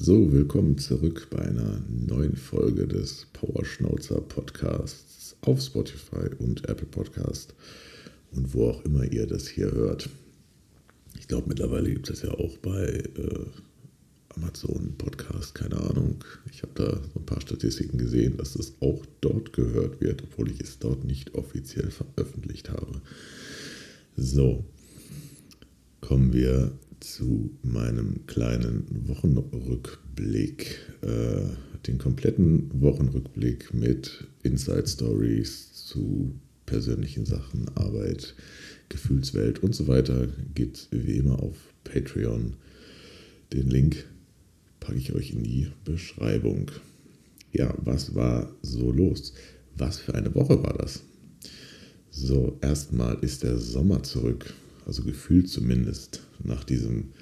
So, willkommen zurück bei einer neuen Folge des Powerschnauzer Podcasts auf Spotify und Apple Podcast und wo auch immer ihr das hier hört. Ich glaube, mittlerweile gibt es ja auch bei äh, Amazon Podcast, keine Ahnung. Ich habe da so ein paar Statistiken gesehen, dass das auch dort gehört wird, obwohl ich es dort nicht offiziell veröffentlicht habe. So, kommen wir zu meinem kleinen Wochenrückblick. Äh, den kompletten Wochenrückblick mit Inside Stories zu persönlichen Sachen, Arbeit, Gefühlswelt und so weiter gibt wie immer auf Patreon. Den Link packe ich euch in die Beschreibung. Ja, was war so los? Was für eine Woche war das? So, erstmal ist der Sommer zurück also gefühlt zumindest nach diesem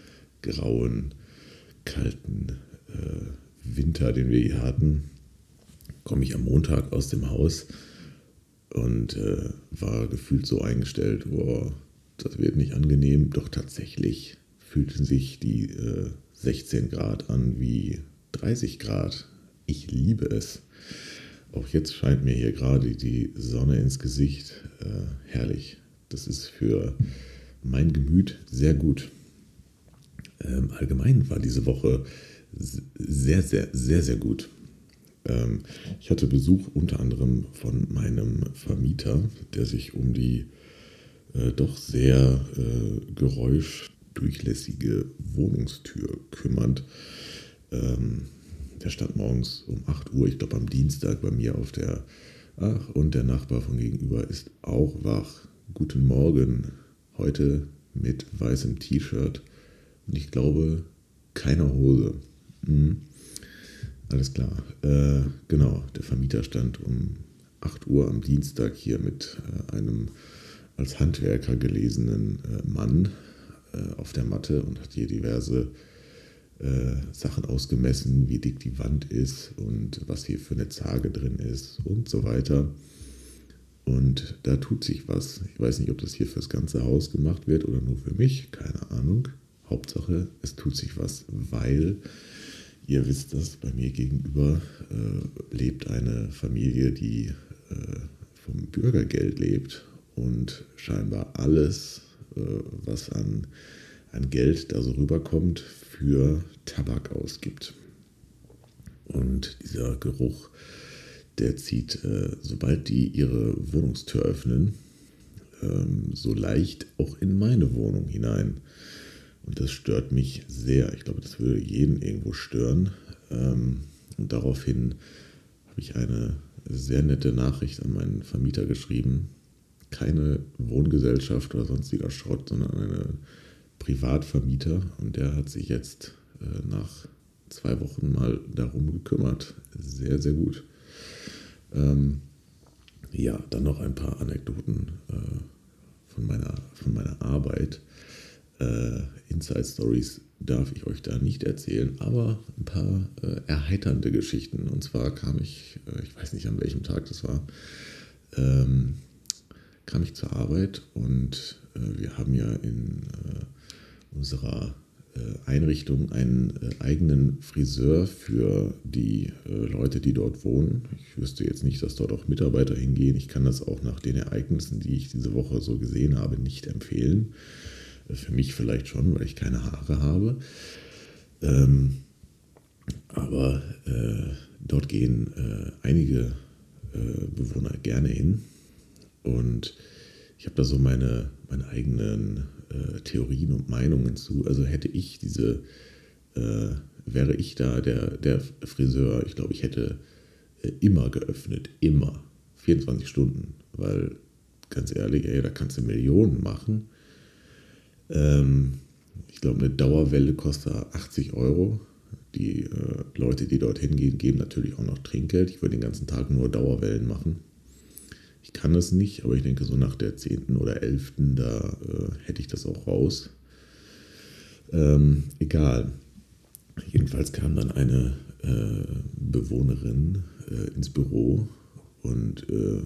grauen, kalten äh, Winter, den wir hier hatten, komme ich am Montag aus dem Haus und äh, war gefühlt so eingestellt, boah, das wird nicht angenehm, doch tatsächlich fühlten sich die äh, 16 Grad an wie 30 Grad. Ich liebe es. Auch jetzt scheint mir hier gerade die Sonne ins Gesicht. Äh, herrlich. Das ist für mein Gemüt sehr gut. Ähm, allgemein war diese Woche sehr, sehr, sehr, sehr gut. Ähm, ich hatte Besuch unter anderem von meinem Vermieter, der sich um die äh, doch sehr äh, geräuschdurchlässige Wohnungstür kümmert. Ähm, der stand morgens um 8 Uhr, ich glaube am Dienstag bei mir auf der Ach, und der Nachbar von gegenüber ist auch wach. Guten Morgen, Heute mit weißem T-Shirt und ich glaube keiner Hose. Mhm. Alles klar. Äh, genau, der Vermieter stand um 8 Uhr am Dienstag hier mit äh, einem als Handwerker gelesenen äh, Mann äh, auf der Matte und hat hier diverse äh, Sachen ausgemessen, wie dick die Wand ist und was hier für eine Zage drin ist und so weiter. Und da tut sich was. Ich weiß nicht, ob das hier fürs ganze Haus gemacht wird oder nur für mich, keine Ahnung. Hauptsache, es tut sich was, weil ihr wisst, dass bei mir gegenüber äh, lebt eine Familie, die äh, vom Bürgergeld lebt und scheinbar alles, äh, was an, an Geld da so rüberkommt, für Tabak ausgibt. Und dieser Geruch der zieht, äh, sobald die ihre Wohnungstür öffnen, ähm, so leicht auch in meine Wohnung hinein. Und das stört mich sehr. Ich glaube, das würde jeden irgendwo stören. Ähm, und daraufhin habe ich eine sehr nette Nachricht an meinen Vermieter geschrieben. Keine Wohngesellschaft oder sonstiger Schrott, sondern eine Privatvermieter. Und der hat sich jetzt äh, nach zwei Wochen mal darum gekümmert. Sehr, sehr gut. Ähm, ja, dann noch ein paar Anekdoten äh, von, meiner, von meiner Arbeit. Äh, Inside Stories darf ich euch da nicht erzählen, aber ein paar äh, erheiternde Geschichten. Und zwar kam ich, äh, ich weiß nicht an welchem Tag das war, ähm, kam ich zur Arbeit und äh, wir haben ja in äh, unserer Einrichtung einen äh, eigenen Friseur für die äh, Leute, die dort wohnen. Ich wüsste jetzt nicht, dass dort auch Mitarbeiter hingehen. Ich kann das auch nach den Ereignissen, die ich diese Woche so gesehen habe, nicht empfehlen. Für mich vielleicht schon, weil ich keine Haare habe. Ähm, aber äh, dort gehen äh, einige äh, Bewohner gerne hin. Und ich habe da so meine, meine eigenen äh, Theorien und Meinungen zu. Also hätte ich diese, äh, wäre ich da der, der Friseur, ich glaube, ich hätte äh, immer geöffnet, immer, 24 Stunden, weil ganz ehrlich, ey, da kannst du Millionen machen. Ähm, ich glaube, eine Dauerwelle kostet 80 Euro. Die äh, Leute, die dorthin gehen, geben natürlich auch noch Trinkgeld. Ich würde den ganzen Tag nur Dauerwellen machen. Ich kann es nicht, aber ich denke, so nach der 10. oder 11. da äh, hätte ich das auch raus. Ähm, egal. Jedenfalls kam dann eine äh, Bewohnerin äh, ins Büro und äh,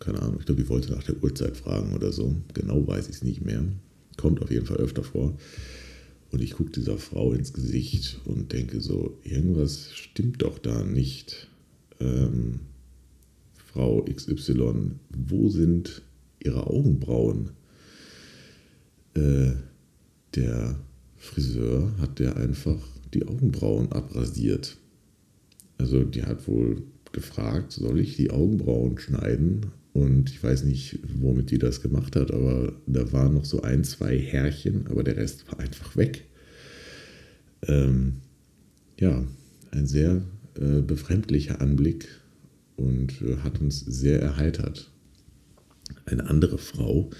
keine Ahnung, ich glaube, die wollte nach der Uhrzeit fragen oder so. Genau weiß ich es nicht mehr. Kommt auf jeden Fall öfter vor. Und ich gucke dieser Frau ins Gesicht und denke so, irgendwas stimmt doch da nicht. Ähm, Frau XY, wo sind Ihre Augenbrauen? Äh, der Friseur hat der einfach die Augenbrauen abrasiert. Also die hat wohl gefragt, soll ich die Augenbrauen schneiden? Und ich weiß nicht, womit die das gemacht hat, aber da waren noch so ein, zwei Härchen, aber der Rest war einfach weg. Ähm, ja, ein sehr äh, befremdlicher Anblick und äh, hat uns sehr erheitert. Eine andere Frau,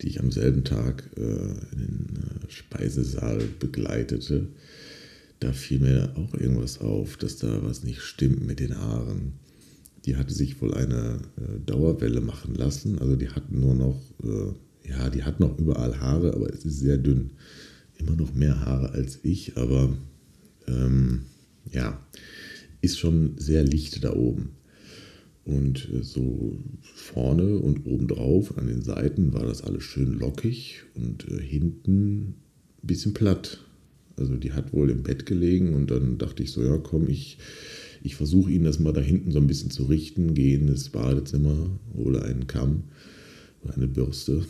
die ich am selben Tag äh, in den äh, Speisesaal begleitete, da fiel mir auch irgendwas auf, dass da was nicht stimmt mit den Haaren. Die hatte sich wohl eine äh, Dauerwelle machen lassen, also die hat nur noch, äh, ja, die hat noch überall Haare, aber es ist sehr dünn. Immer noch mehr Haare als ich, aber ähm, ja, ist schon sehr licht da oben. Und äh, so vorne und obendrauf an den Seiten war das alles schön lockig und äh, hinten ein bisschen platt. Also die hat wohl im Bett gelegen und dann dachte ich so, ja komm, ich, ich versuche ihn das mal da hinten so ein bisschen zu richten, gehe in das Badezimmer, hole einen Kamm oder eine Bürste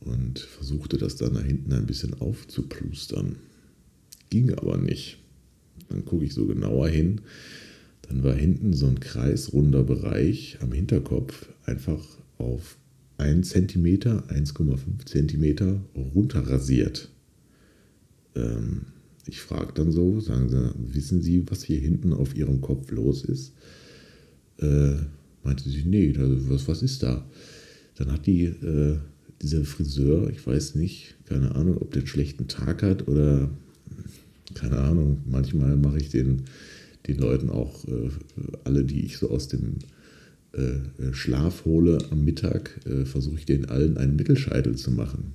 und versuchte das dann da hinten ein bisschen aufzuplustern. Ging aber nicht. Dann gucke ich so genauer hin dann war hinten so ein kreisrunder Bereich am Hinterkopf einfach auf 1 cm, 1,5 cm runterrasiert. Ähm, ich frage dann so, sagen sie, wissen Sie, was hier hinten auf Ihrem Kopf los ist? Äh, meinte sie, nee, was, was ist da? Dann hat die, äh, dieser Friseur, ich weiß nicht, keine Ahnung, ob der einen schlechten Tag hat oder keine Ahnung, manchmal mache ich den den Leuten auch äh, alle, die ich so aus dem äh, Schlaf hole am Mittag, äh, versuche ich denen allen einen Mittelscheitel zu machen.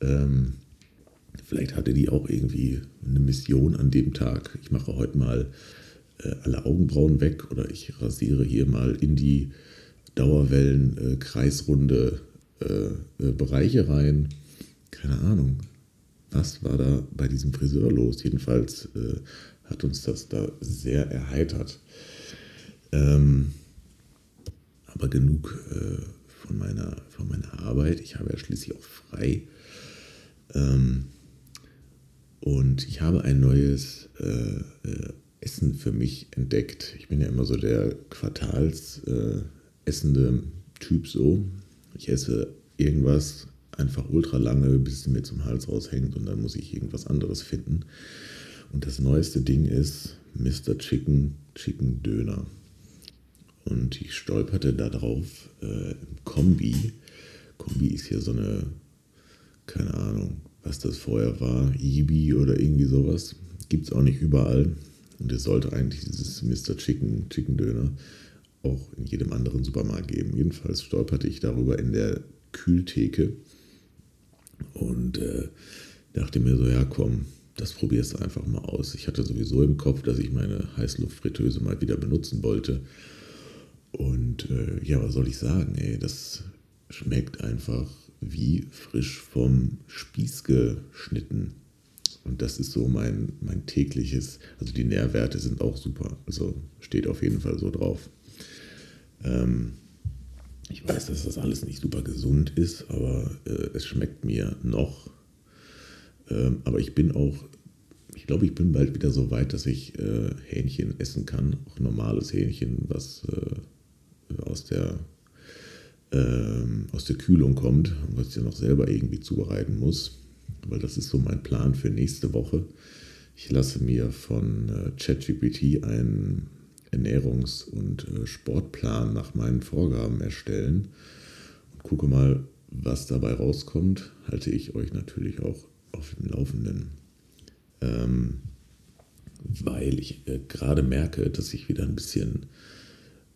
Ähm, vielleicht hatte die auch irgendwie eine Mission an dem Tag. Ich mache heute mal äh, alle Augenbrauen weg oder ich rasiere hier mal in die Dauerwellen äh, kreisrunde äh, Bereiche rein. Keine Ahnung. Was war da bei diesem Friseur los? Jedenfalls hat uns das da sehr erheitert. Ähm, aber genug äh, von, meiner, von meiner Arbeit. Ich habe ja schließlich auch frei. Ähm, und ich habe ein neues äh, äh, Essen für mich entdeckt. Ich bin ja immer so der quartalsessende äh, Typ so. Ich esse irgendwas einfach ultra lange, bis es mir zum Hals raushängt und dann muss ich irgendwas anderes finden. Und das neueste Ding ist Mr. Chicken Chicken Döner. Und ich stolperte da drauf äh, im Kombi. Kombi ist hier so eine, keine Ahnung, was das vorher war, Ibi oder irgendwie sowas. Gibt es auch nicht überall. Und es sollte eigentlich dieses Mr. Chicken Chicken Döner auch in jedem anderen Supermarkt geben. Jedenfalls stolperte ich darüber in der Kühltheke und äh, dachte mir so, ja komm, das probierst du einfach mal aus. Ich hatte sowieso im Kopf, dass ich meine Heißluftfritteuse mal wieder benutzen wollte. Und äh, ja, was soll ich sagen? Ey, das schmeckt einfach wie frisch vom Spieß geschnitten. Und das ist so mein, mein tägliches, also die Nährwerte sind auch super. Also steht auf jeden Fall so drauf. Ähm, ich weiß, dass das alles nicht super gesund ist, aber äh, es schmeckt mir noch ähm, aber ich bin auch, ich glaube, ich bin bald wieder so weit, dass ich äh, Hähnchen essen kann. Auch normales Hähnchen, was äh, aus, der, äh, aus der Kühlung kommt und was ich ja noch selber irgendwie zubereiten muss. Weil das ist so mein Plan für nächste Woche. Ich lasse mir von äh, ChatGPT einen Ernährungs- und äh, Sportplan nach meinen Vorgaben erstellen und gucke mal, was dabei rauskommt. Halte ich euch natürlich auch auf dem Laufenden, ähm, weil ich äh, gerade merke, dass ich wieder ein bisschen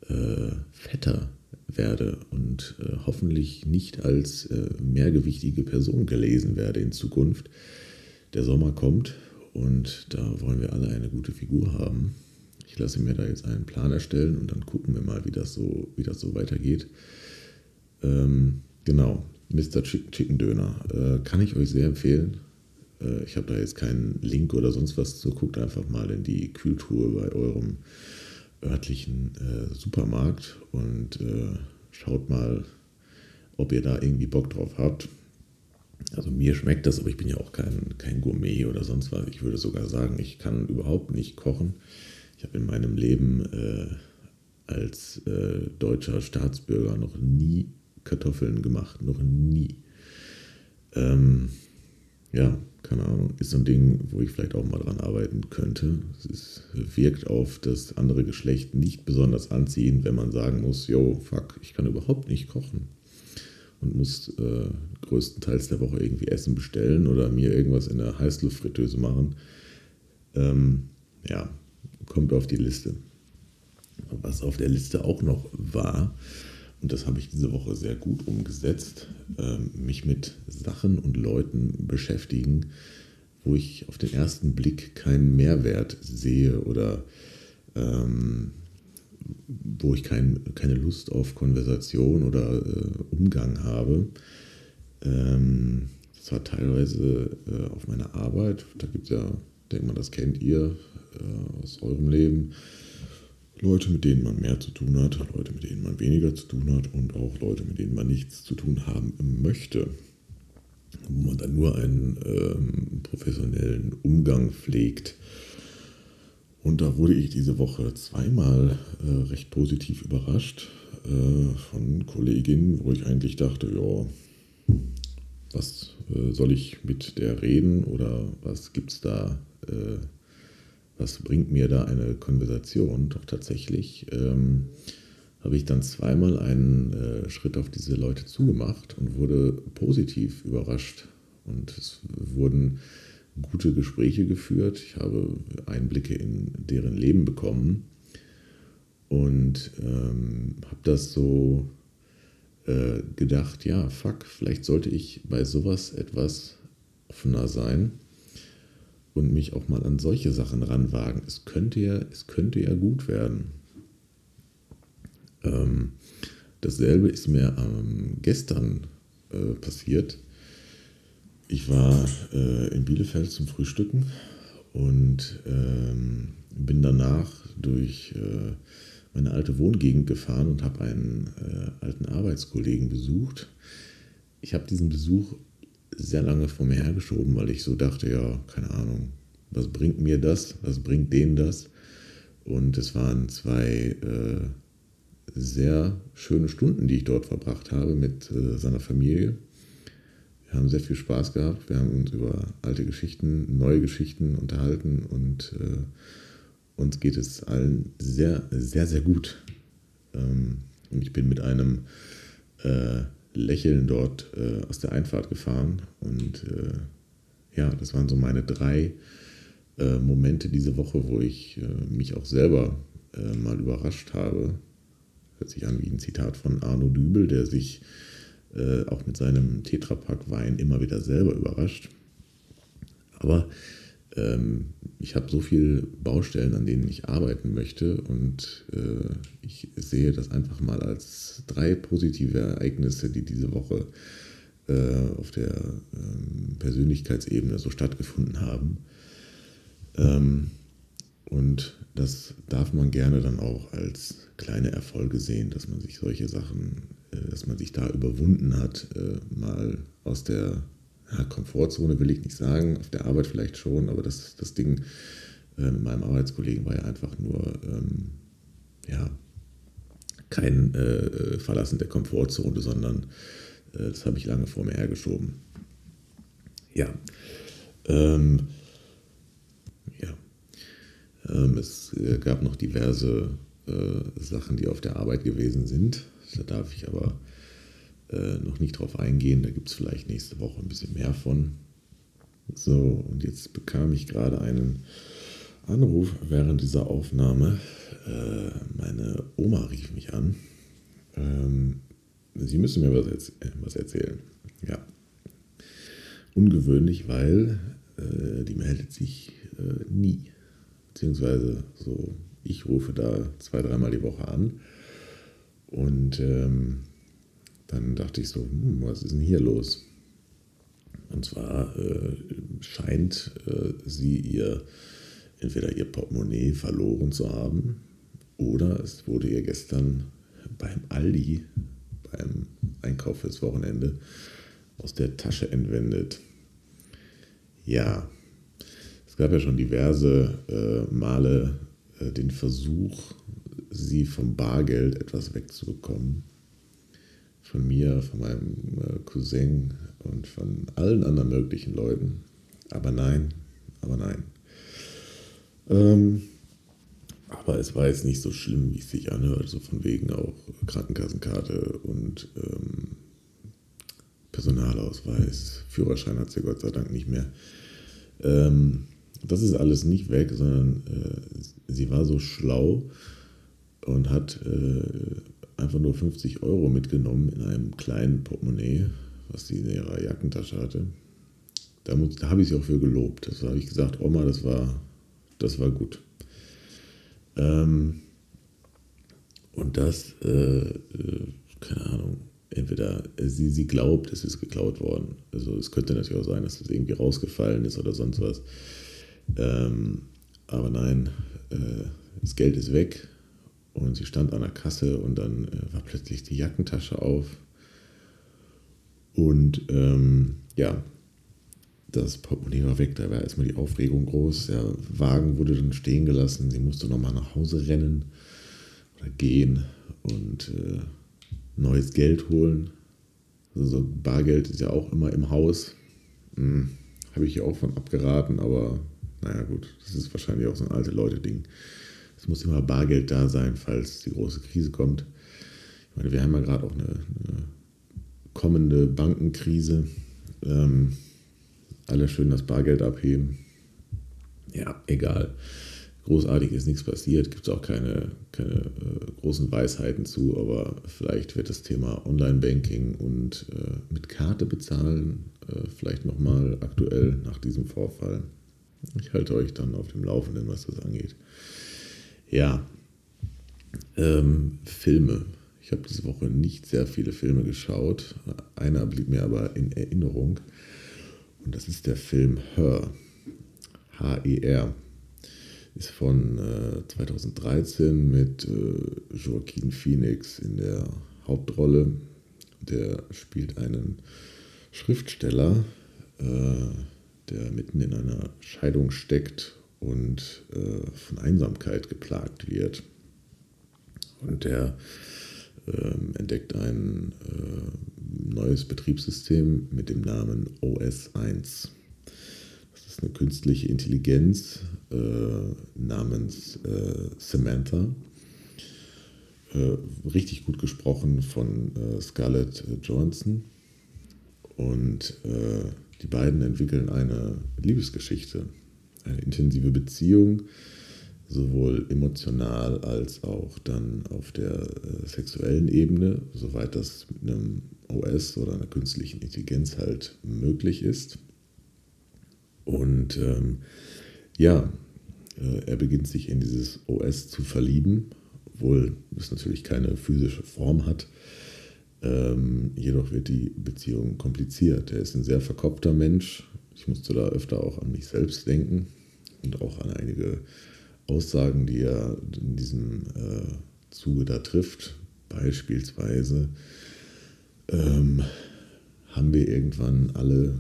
äh, fetter werde und äh, hoffentlich nicht als äh, mehrgewichtige Person gelesen werde in Zukunft. Der Sommer kommt und da wollen wir alle eine gute Figur haben. Ich lasse mir da jetzt einen Plan erstellen und dann gucken wir mal, wie das so, wie das so weitergeht. Ähm, genau, Mr. Chicken Döner. Äh, kann ich euch sehr empfehlen. Äh, ich habe da jetzt keinen Link oder sonst was zu. Guckt einfach mal in die Kühltruhe bei eurem örtlichen äh, Supermarkt und äh, schaut mal, ob ihr da irgendwie Bock drauf habt. Also mir schmeckt das, aber ich bin ja auch kein, kein Gourmet oder sonst was. Ich würde sogar sagen, ich kann überhaupt nicht kochen. Ich habe in meinem Leben äh, als äh, deutscher Staatsbürger noch nie Kartoffeln gemacht, noch nie. Ähm, ja, keine Ahnung, ist so ein Ding, wo ich vielleicht auch mal dran arbeiten könnte. Es wirkt auf das andere Geschlecht nicht besonders anziehend, wenn man sagen muss, yo, fuck, ich kann überhaupt nicht kochen und muss äh, größtenteils der Woche irgendwie Essen bestellen oder mir irgendwas in der Heißluftfritteuse machen. Ähm, ja, kommt auf die Liste. Was auf der Liste auch noch war, und das habe ich diese Woche sehr gut umgesetzt, ähm, mich mit Sachen und Leuten beschäftigen, wo ich auf den ersten Blick keinen Mehrwert sehe oder ähm, wo ich kein, keine Lust auf Konversation oder äh, Umgang habe. Ähm, das war teilweise äh, auf meiner Arbeit. Da gibt es ja, denke mal, das kennt ihr äh, aus eurem Leben. Leute, mit denen man mehr zu tun hat, Leute, mit denen man weniger zu tun hat und auch Leute, mit denen man nichts zu tun haben möchte. Wo man dann nur einen ähm, professionellen Umgang pflegt. Und da wurde ich diese Woche zweimal äh, recht positiv überrascht äh, von Kolleginnen, wo ich eigentlich dachte, ja, was äh, soll ich mit der reden oder was gibt es da, äh, was bringt mir da eine Konversation? Doch tatsächlich ähm, habe ich dann zweimal einen äh, Schritt auf diese Leute zugemacht und wurde positiv überrascht. Und es wurden gute Gespräche geführt. Ich habe Einblicke in deren Leben bekommen und ähm, habe das so äh, gedacht, ja, fuck, vielleicht sollte ich bei sowas etwas offener sein und mich auch mal an solche Sachen ranwagen. Es könnte ja, es könnte ja gut werden. Ähm, dasselbe ist mir ähm, gestern äh, passiert ich war äh, in Bielefeld zum Frühstücken und ähm, bin danach durch äh, meine alte Wohngegend gefahren und habe einen äh, alten Arbeitskollegen besucht. Ich habe diesen Besuch sehr lange vor mir hergeschoben, weil ich so dachte, ja, keine Ahnung, was bringt mir das, was bringt denen das? Und es waren zwei äh, sehr schöne Stunden, die ich dort verbracht habe mit äh, seiner Familie. Wir haben sehr viel Spaß gehabt. Wir haben uns über alte Geschichten, neue Geschichten unterhalten und äh, uns geht es allen sehr, sehr, sehr gut. Ähm, und ich bin mit einem äh, Lächeln dort äh, aus der Einfahrt gefahren. Und äh, ja, das waren so meine drei äh, Momente diese Woche, wo ich äh, mich auch selber mal überrascht habe. Hört sich an wie ein Zitat von Arno Dübel, der sich äh, auch mit seinem Tetrapack Wein immer wieder selber überrascht. Aber ich habe so viele Baustellen, an denen ich arbeiten möchte und äh, ich sehe das einfach mal als drei positive Ereignisse, die diese Woche äh, auf der ähm, Persönlichkeitsebene so stattgefunden haben. Ähm, und das darf man gerne dann auch als kleine Erfolge sehen, dass man sich solche Sachen äh, dass man sich da überwunden hat, mal aus der ja, Komfortzone will ich nicht sagen, auf der Arbeit vielleicht schon, aber das, das Ding äh, mit meinem Arbeitskollegen war ja einfach nur, ähm, ja, kein äh, Verlassen der Komfortzone, sondern äh, das habe ich lange vor mir hergeschoben. Ja. Ähm, ja. Ähm, es gab noch diverse äh, Sachen, die auf der Arbeit gewesen sind. Da darf ich aber äh, noch nicht drauf eingehen. Da gibt es vielleicht nächste Woche ein bisschen mehr von. So, und jetzt bekam ich gerade einen Anruf während dieser Aufnahme. Äh, meine Oma rief mich an. Ähm, Sie müssen mir was, erz äh, was, erzählen. Ja. Ungewöhnlich, weil äh, die meldet sich äh, nie. Beziehungsweise so, ich rufe da zwei, dreimal die Woche an und ähm, dann dachte ich so, hm, was ist denn hier los? Und zwar äh, scheint äh, sie ihr entweder ihr Portemonnaie verloren zu haben oder es wurde ihr gestern beim Aldi, beim Einkauf fürs Wochenende, aus der Tasche entwendet. Ja, es gab ja schon diverse äh, Male äh, den Versuch, sie vom Bargeld etwas wegzubekommen. Von mir, von meinem äh, Cousin und von allen anderen möglichen Leuten. Aber nein, aber nein. Ähm, aber es war jetzt nicht so schlimm, wie es sich anhört, so von wegen auch Krankenkassenkarte und ähm, Personalausweis. Führerschein hat sie Gott sei Dank nicht mehr. Ähm, das ist alles nicht weg, sondern äh, sie war so schlau und hat äh, einfach nur 50 Euro mitgenommen in einem kleinen Portemonnaie, was sie in ihrer Jackentasche hatte. Da, da habe ich sie auch für gelobt. Das habe ich gesagt, Oma, das war, das war gut. Ähm, und das, äh, äh, keine Ahnung, entweder sie, sie glaubt, es ist geklaut worden. Also es könnte natürlich auch sein, dass es irgendwie rausgefallen ist oder sonst was. Ähm, aber nein, äh, das Geld ist weg und sie stand an der Kasse und dann äh, war plötzlich die Jackentasche auf. Und ähm, ja, das Portemonnaie war weg, da war erstmal die Aufregung groß. Der Wagen wurde dann stehen gelassen, sie musste nochmal nach Hause rennen oder gehen und äh, neues Geld holen. Also Bargeld ist ja auch immer im Haus. Hm, Habe ich ja auch von abgeraten, aber naja gut, das ist wahrscheinlich auch so ein alte Leute-Ding. Es muss immer Bargeld da sein, falls die große Krise kommt. Ich meine, wir haben ja gerade auch eine, eine kommende Bankenkrise. Ähm, alle schön das Bargeld abheben. Ja, egal. Großartig ist nichts passiert, gibt es auch keine, keine äh, großen Weisheiten zu, aber vielleicht wird das Thema Online-Banking und äh, mit Karte bezahlen äh, vielleicht nochmal aktuell nach diesem Vorfall. Ich halte euch dann auf dem Laufenden, was das angeht. Ja, ähm, Filme. Ich habe diese Woche nicht sehr viele Filme geschaut. Einer blieb mir aber in Erinnerung. Und das ist der Film Her. H-E-R. Ist von äh, 2013 mit äh, Joaquin Phoenix in der Hauptrolle. Der spielt einen Schriftsteller, äh, der mitten in einer Scheidung steckt und äh, von Einsamkeit geplagt wird. Und der ähm, entdeckt ein äh, neues Betriebssystem mit dem Namen OS1. Das ist eine künstliche Intelligenz äh, namens äh, Samantha. Äh, richtig gut gesprochen von äh, Scarlett Johansson. Und äh, die beiden entwickeln eine Liebesgeschichte, eine intensive Beziehung, sowohl emotional als auch dann auf der äh, sexuellen Ebene, soweit das mit einem OS oder einer künstlichen Intelligenz halt möglich ist. Und ähm, ja, äh, er beginnt sich in dieses OS zu verlieben, obwohl es natürlich keine physische Form hat. Ähm, jedoch wird die Beziehung kompliziert. Er ist ein sehr verkopfter Mensch. Ich musste da öfter auch an mich selbst denken und auch an einige Aussagen, die er in diesem äh, Zuge da trifft. Beispielsweise ähm, haben wir irgendwann alle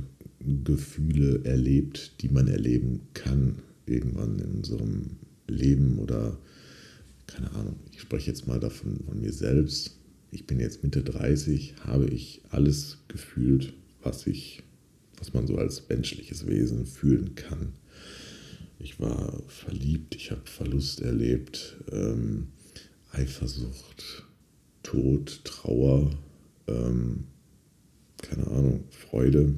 Gefühle erlebt, die man erleben kann, irgendwann in unserem Leben oder keine Ahnung, ich spreche jetzt mal davon von mir selbst. Ich bin jetzt Mitte 30, habe ich alles gefühlt, was ich, was man so als menschliches Wesen fühlen kann. Ich war verliebt, ich habe Verlust erlebt, ähm, Eifersucht, Tod, Trauer, ähm, keine Ahnung, Freude,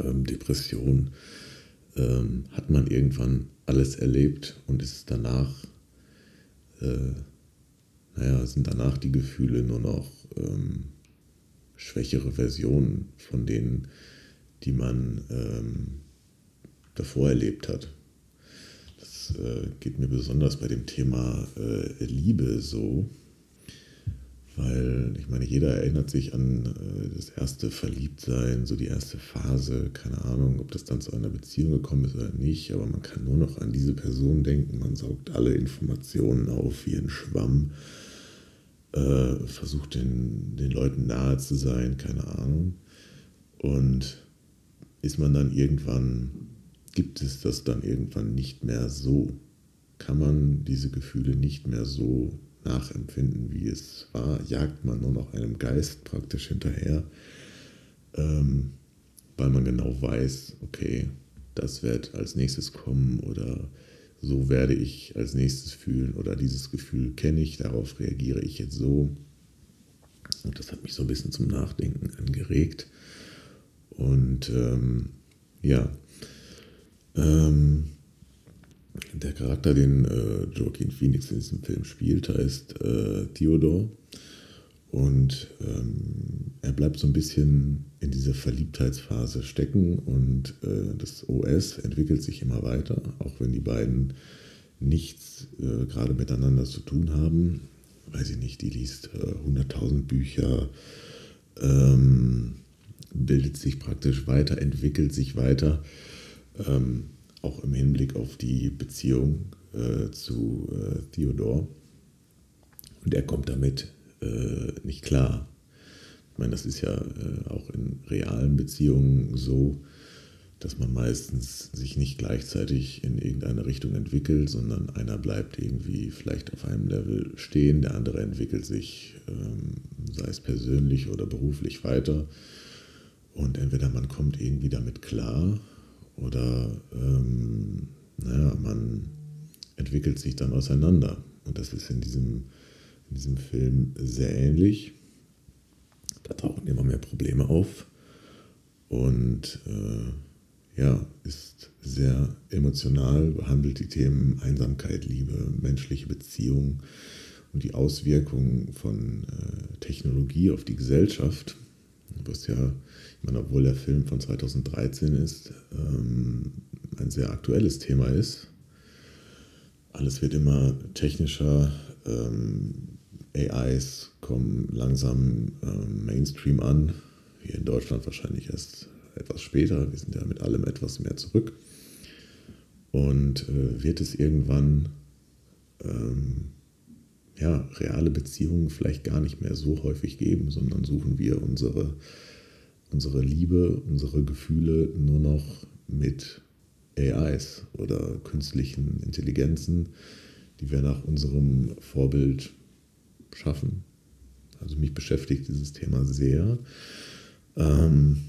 ähm, Depression. Ähm, hat man irgendwann alles erlebt und ist danach, äh, naja, sind danach die Gefühle nur noch ähm, schwächere Versionen von denen, die man ähm, davor erlebt hat. Das äh, geht mir besonders bei dem Thema äh, Liebe so, Weil ich meine, jeder erinnert sich an äh, das erste Verliebtsein, so die erste Phase, keine Ahnung, ob das dann zu einer Beziehung gekommen ist oder nicht, aber man kann nur noch an diese Person denken, man saugt alle Informationen auf wie ein Schwamm, äh, versucht den, den Leuten nahe zu sein, keine Ahnung. Und ist man dann irgendwann, gibt es das dann irgendwann nicht mehr so? Kann man diese Gefühle nicht mehr so nachempfinden, wie es war, jagt man nur noch einem Geist praktisch hinterher, ähm, weil man genau weiß, okay, das wird als nächstes kommen oder so werde ich als nächstes fühlen oder dieses Gefühl kenne ich, darauf reagiere ich jetzt so. Und das hat mich so ein bisschen zum Nachdenken angeregt. Und ähm, ja, ähm, der Charakter, den äh, Joaquin Phoenix in diesem Film spielt, heißt äh, Theodore. Und ähm, er bleibt so ein bisschen in dieser Verliebtheitsphase stecken und äh, das OS entwickelt sich immer weiter, auch wenn die beiden nichts äh, gerade miteinander zu tun haben. Weiß ich nicht, die liest 100.000 äh, Bücher, ähm, bildet sich praktisch weiter, entwickelt sich weiter. Ähm, auch im Hinblick auf die Beziehung äh, zu äh, Theodor. Und er kommt damit äh, nicht klar. Ich meine, das ist ja äh, auch in realen Beziehungen so, dass man meistens sich nicht gleichzeitig in irgendeine Richtung entwickelt, sondern einer bleibt irgendwie vielleicht auf einem Level stehen, der andere entwickelt sich, ähm, sei es persönlich oder beruflich weiter. Und entweder man kommt irgendwie damit klar oder ähm, naja, man entwickelt sich dann auseinander. Und das ist in diesem, in diesem Film sehr ähnlich. Da tauchen immer mehr Probleme auf. Und äh, ja, ist sehr emotional, behandelt die Themen Einsamkeit, Liebe, menschliche Beziehungen und die Auswirkungen von äh, Technologie auf die Gesellschaft, was ja meine, obwohl der Film von 2013 ist, ähm, ein sehr aktuelles Thema ist. Alles wird immer technischer. Ähm, AIs kommen langsam ähm, Mainstream an. Hier in Deutschland wahrscheinlich erst etwas später. Wir sind ja mit allem etwas mehr zurück. Und äh, wird es irgendwann ähm, ja, reale Beziehungen vielleicht gar nicht mehr so häufig geben, sondern suchen wir unsere unsere Liebe, unsere Gefühle nur noch mit AIs oder künstlichen Intelligenzen, die wir nach unserem Vorbild schaffen. Also mich beschäftigt dieses Thema sehr. Ähm,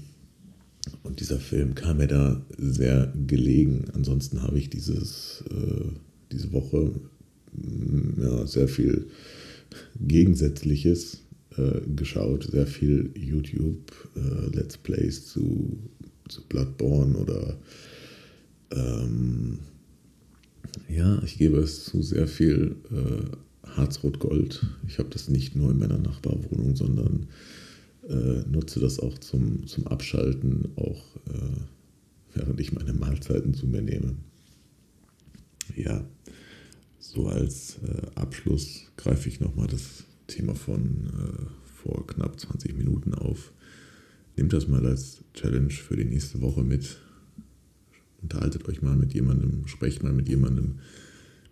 und dieser Film kam mir da sehr gelegen. Ansonsten habe ich dieses, äh, diese Woche mm, ja, sehr viel Gegensätzliches äh, geschaut, sehr viel YouTube äh, Let's Plays zu, zu Bloodborne oder ähm, ja, ich gebe es zu sehr viel äh, Harzrot-Gold. Ich habe das nicht nur in meiner Nachbarwohnung, sondern äh, nutze das auch zum, zum Abschalten, auch äh, während ich meine Mahlzeiten zu mir nehme. Ja, so als äh, Abschluss greife ich nochmal das Thema von äh, vor knapp 20 Minuten auf. Nehmt das mal als Challenge für die nächste Woche mit. Unterhaltet euch mal mit jemandem, sprecht mal mit jemandem,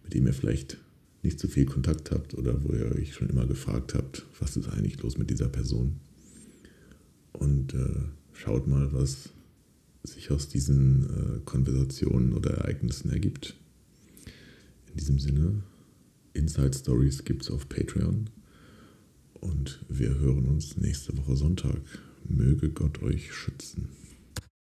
mit dem ihr vielleicht nicht so viel Kontakt habt oder wo ihr euch schon immer gefragt habt, was ist eigentlich los mit dieser Person. Und äh, schaut mal, was sich aus diesen äh, Konversationen oder Ereignissen ergibt. In diesem Sinne, Inside Stories gibt es auf Patreon. Und wir hören uns nächste Woche Sonntag. Möge Gott euch schützen.